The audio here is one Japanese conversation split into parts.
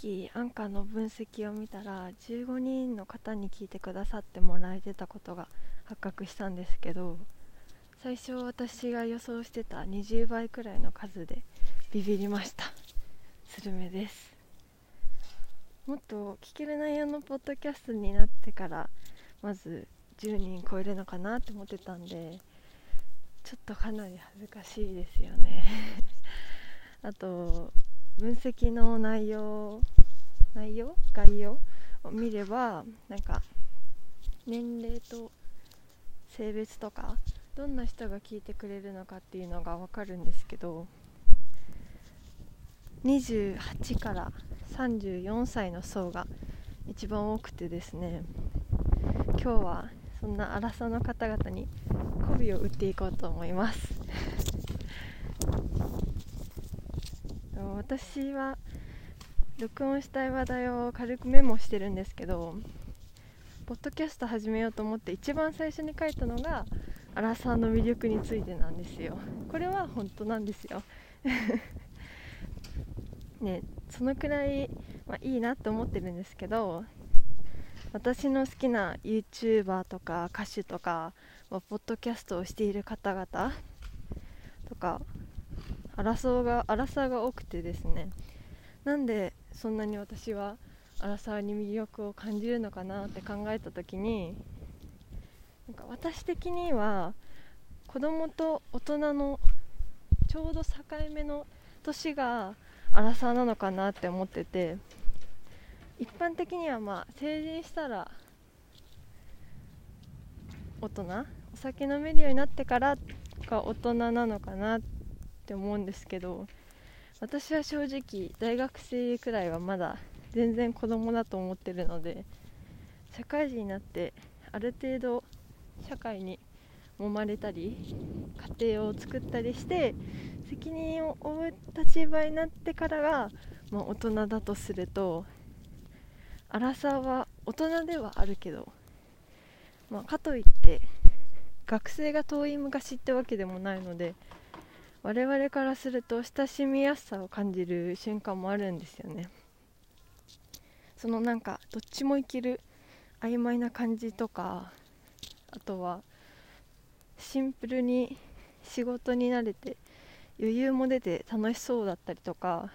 きアンカーの分析を見たら15人の方に聞いてくださってもらえてたことが発覚したんですけど最初私が予想してた20倍くらいの数でビビりました。スルメです。もっと聞ける内容のポッドキャストになってからまず10人超えるのかなって思ってたんでちょっとかなり恥ずかしいですよね。あと分析の内容内容概要を見ればなんか年齢と性別とかどんな人が聞いてくれるのかっていうのが分かるんですけど28から34歳の層が一番多くてですね今日はそんな荒さの方々に媚びを打っていこうと思います。私は録音したい話題を軽くメモしてるんですけどポッドキャスト始めようと思って一番最初に書いたのがアラサーの魅力についてなんですよ。これは本当なんですよ。ねそのくらい、まあ、いいなと思ってるんですけど私の好きな YouTuber とか歌手とか、まあ、ポッドキャストをしている方々とか争がアラサーが多くてですね。なんでそんなに私はアラサーに魅力を感じるのかなって考えた時になんか私的には子供と大人のちょうど境目の年がアラサーなのかなって思ってて一般的にはまあ成人したら大人お酒飲めるようになってからが大人なのかなってって思うんですけど私は正直大学生くらいはまだ全然子供だと思ってるので社会人になってある程度社会に揉まれたり家庭を作ったりして責任を負う立場になってからが、まあ、大人だとするとアラサーは大人ではあるけど、まあ、かといって学生が遠い昔ってわけでもないので我々からすると親しみやすさを感じる瞬間もあるんですよね。そのなんかどっちもいける曖昧な感じとかあとはシンプルに仕事に慣れて余裕も出て楽しそうだったりとか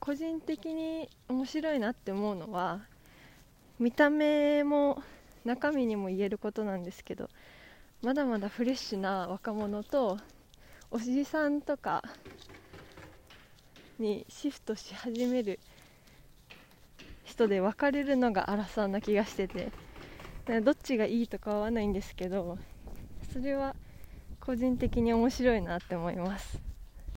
個人的に面白いなって思うのは見た目も中身にも言えることなんですけどまだまだフレッシュな若者とおじさんとかにシフトし始める人で分かれるのが荒さな気がしててどっちがいいとかはないんですけどそれは個人的に面白いなって思います